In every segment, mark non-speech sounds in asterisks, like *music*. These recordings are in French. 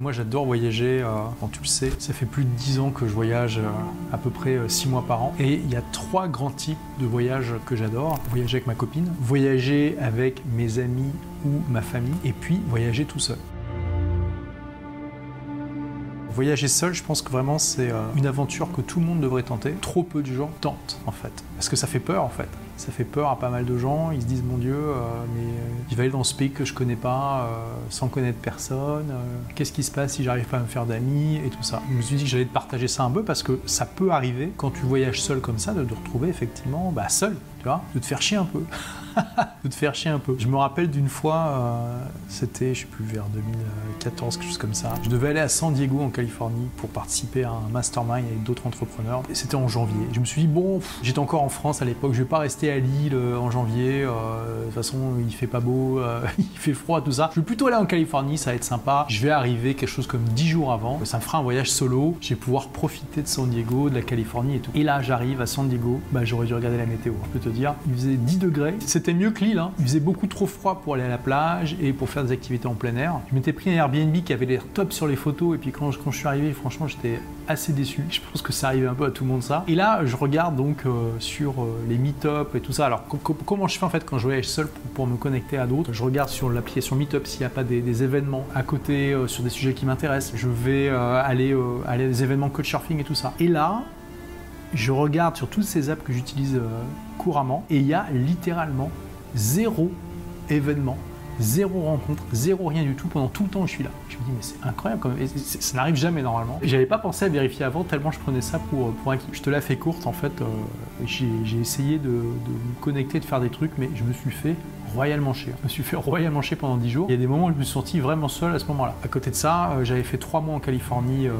Moi j'adore voyager, euh, quand tu le sais, ça fait plus de 10 ans que je voyage euh, à peu près 6 mois par an. Et il y a trois grands types de voyages que j'adore. Voyager avec ma copine, voyager avec mes amis ou ma famille, et puis voyager tout seul. Voyager seul, je pense que vraiment c'est euh, une aventure que tout le monde devrait tenter. Trop peu de gens tentent en fait. Parce que ça fait peur en fait. Ça fait peur à pas mal de gens. Ils se disent mon Dieu, euh, mais euh, je vais aller dans ce pays que je connais pas, sans connaître personne. Qu'est-ce qui se passe si j'arrive pas à me faire d'amis et tout ça. Je me suis dit que j'allais te partager ça un peu parce que ça peut arriver quand tu voyages seul comme ça de te retrouver effectivement bah, seul, tu vois, de te faire chier un peu. *laughs* *laughs* de te faire chier un peu. Je me rappelle d'une fois, euh, c'était, je sais plus, vers 2014, quelque chose comme ça. Je devais aller à San Diego en Californie pour participer à un mastermind avec d'autres entrepreneurs. C'était en janvier. Je me suis dit, bon, j'étais encore en France à l'époque, je vais pas rester à Lille euh, en janvier. Euh, de toute façon, il fait pas beau, *laughs* il fait froid, tout ça. Je vais plutôt aller en Californie, ça va être sympa. Je vais arriver quelque chose comme 10 jours avant. Ça me fera un voyage solo. Je vais pouvoir profiter de San Diego, de la Californie et tout. Et là, j'arrive à San Diego. Bah, j'aurais dû regarder la météo. Hein. Je peux te dire, il faisait 10 degrés. C'était mieux que Lille. Hein. Il faisait beaucoup trop froid pour aller à la plage et pour faire des activités en plein air. Je m'étais pris un Airbnb qui avait l'air top sur les photos et puis quand je, suis arrivé, franchement, j'étais assez déçu. Je pense que ça arrivait un peu à tout le monde ça. Et là, je regarde donc euh, sur euh, les meet-up et tout ça. Alors, comment je fais en fait quand je voyage seul pour, me connecter à d'autres? Je regarde sur l'application Meetup s'il n'y a pas des, événements à côté euh, sur des sujets qui m'intéressent. Je vais aller, aller à des événements coach surfing et tout ça. Et là, je regarde sur toutes ces apps que j'utilise couramment et il y a littéralement zéro événement, zéro rencontre, zéro rien du tout pendant tout le temps où je suis là. Je me dis mais c'est incroyable quand même, ça n'arrive jamais normalement. J'avais pas pensé à vérifier avant tellement je prenais ça pour, pour acquis. Je te la fais courte en fait, euh, j'ai essayé de, me connecter, de faire des trucs mais je me suis fait royalement chier. Je me suis fait royalement chier pendant 10 jours. Il y a des moments où je me suis senti vraiment seul à ce moment-là. À côté de ça, euh, j'avais fait 3 mois en Californie euh,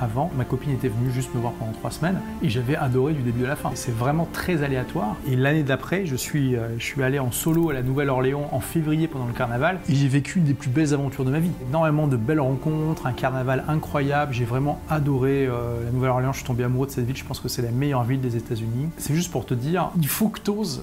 avant. Ma copine était venue juste me voir pendant 3 semaines et j'avais adoré du début à la fin. C'est vraiment très aléatoire. Et l'année d'après, je suis, euh, je suis allé en solo à la Nouvelle-Orléans en février pendant le carnaval et j'ai vécu une des plus belles aventures de ma vie. Énormément de belles rencontres, un carnaval incroyable. J'ai vraiment adoré la Nouvelle-Orléans. Je suis tombé amoureux de cette ville. Je pense que c'est la meilleure ville des États-Unis. C'est juste pour te dire, il faut que tu oses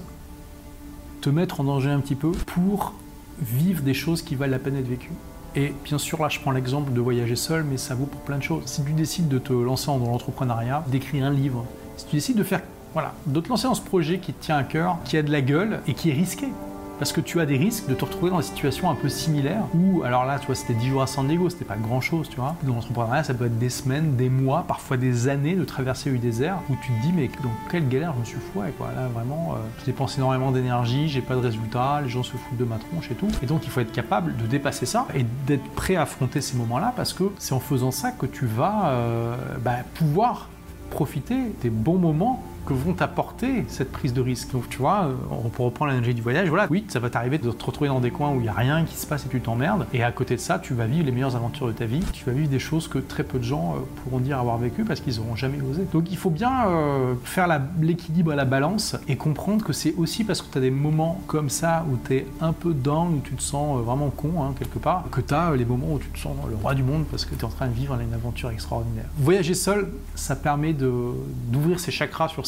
te mettre en danger un petit peu pour vivre des choses qui valent la peine d'être vécues. Et bien sûr, là, je prends l'exemple de voyager seul, mais ça vaut pour plein de choses. Si tu décides de te lancer dans l'entrepreneuriat, d'écrire un livre, si tu décides de faire, voilà, de te lancer dans ce projet qui te tient à cœur, qui a de la gueule et qui est risqué, parce que tu as des risques de te retrouver dans des situations un peu similaires où, alors là, tu vois, c'était 10 jours à San Diego, c'était pas grand chose, tu vois. Dans l'entrepreneuriat, ça peut être des semaines, des mois, parfois des années de traverser le désert où tu te dis, mais dans quelle galère je me suis foué, quoi. Là, vraiment, euh, je dépense énormément d'énergie, j'ai pas de résultats, les gens se foutent de ma tronche et tout. Et donc, il faut être capable de dépasser ça et d'être prêt à affronter ces moments-là parce que c'est en faisant ça que tu vas euh, bah, pouvoir profiter des bons moments que vont t'apporter cette prise de risque. Donc tu vois, euh, on peut reprendre l'énergie du voyage, voilà, oui, ça va t'arriver de te retrouver dans des coins où il n'y a rien qui se passe et tu t'emmerdes, et à côté de ça, tu vas vivre les meilleures aventures de ta vie, tu vas vivre des choses que très peu de gens euh, pourront dire avoir vécu parce qu'ils n'auront jamais osé. Donc il faut bien euh, faire l'équilibre à la balance et comprendre que c'est aussi parce que tu as des moments comme ça où tu es un peu down, où tu te sens vraiment con, hein, quelque part, que tu as les moments où tu te sens le roi du monde parce que tu es en train de vivre une aventure extraordinaire. Voyager seul, ça permet d'ouvrir ses chakras sur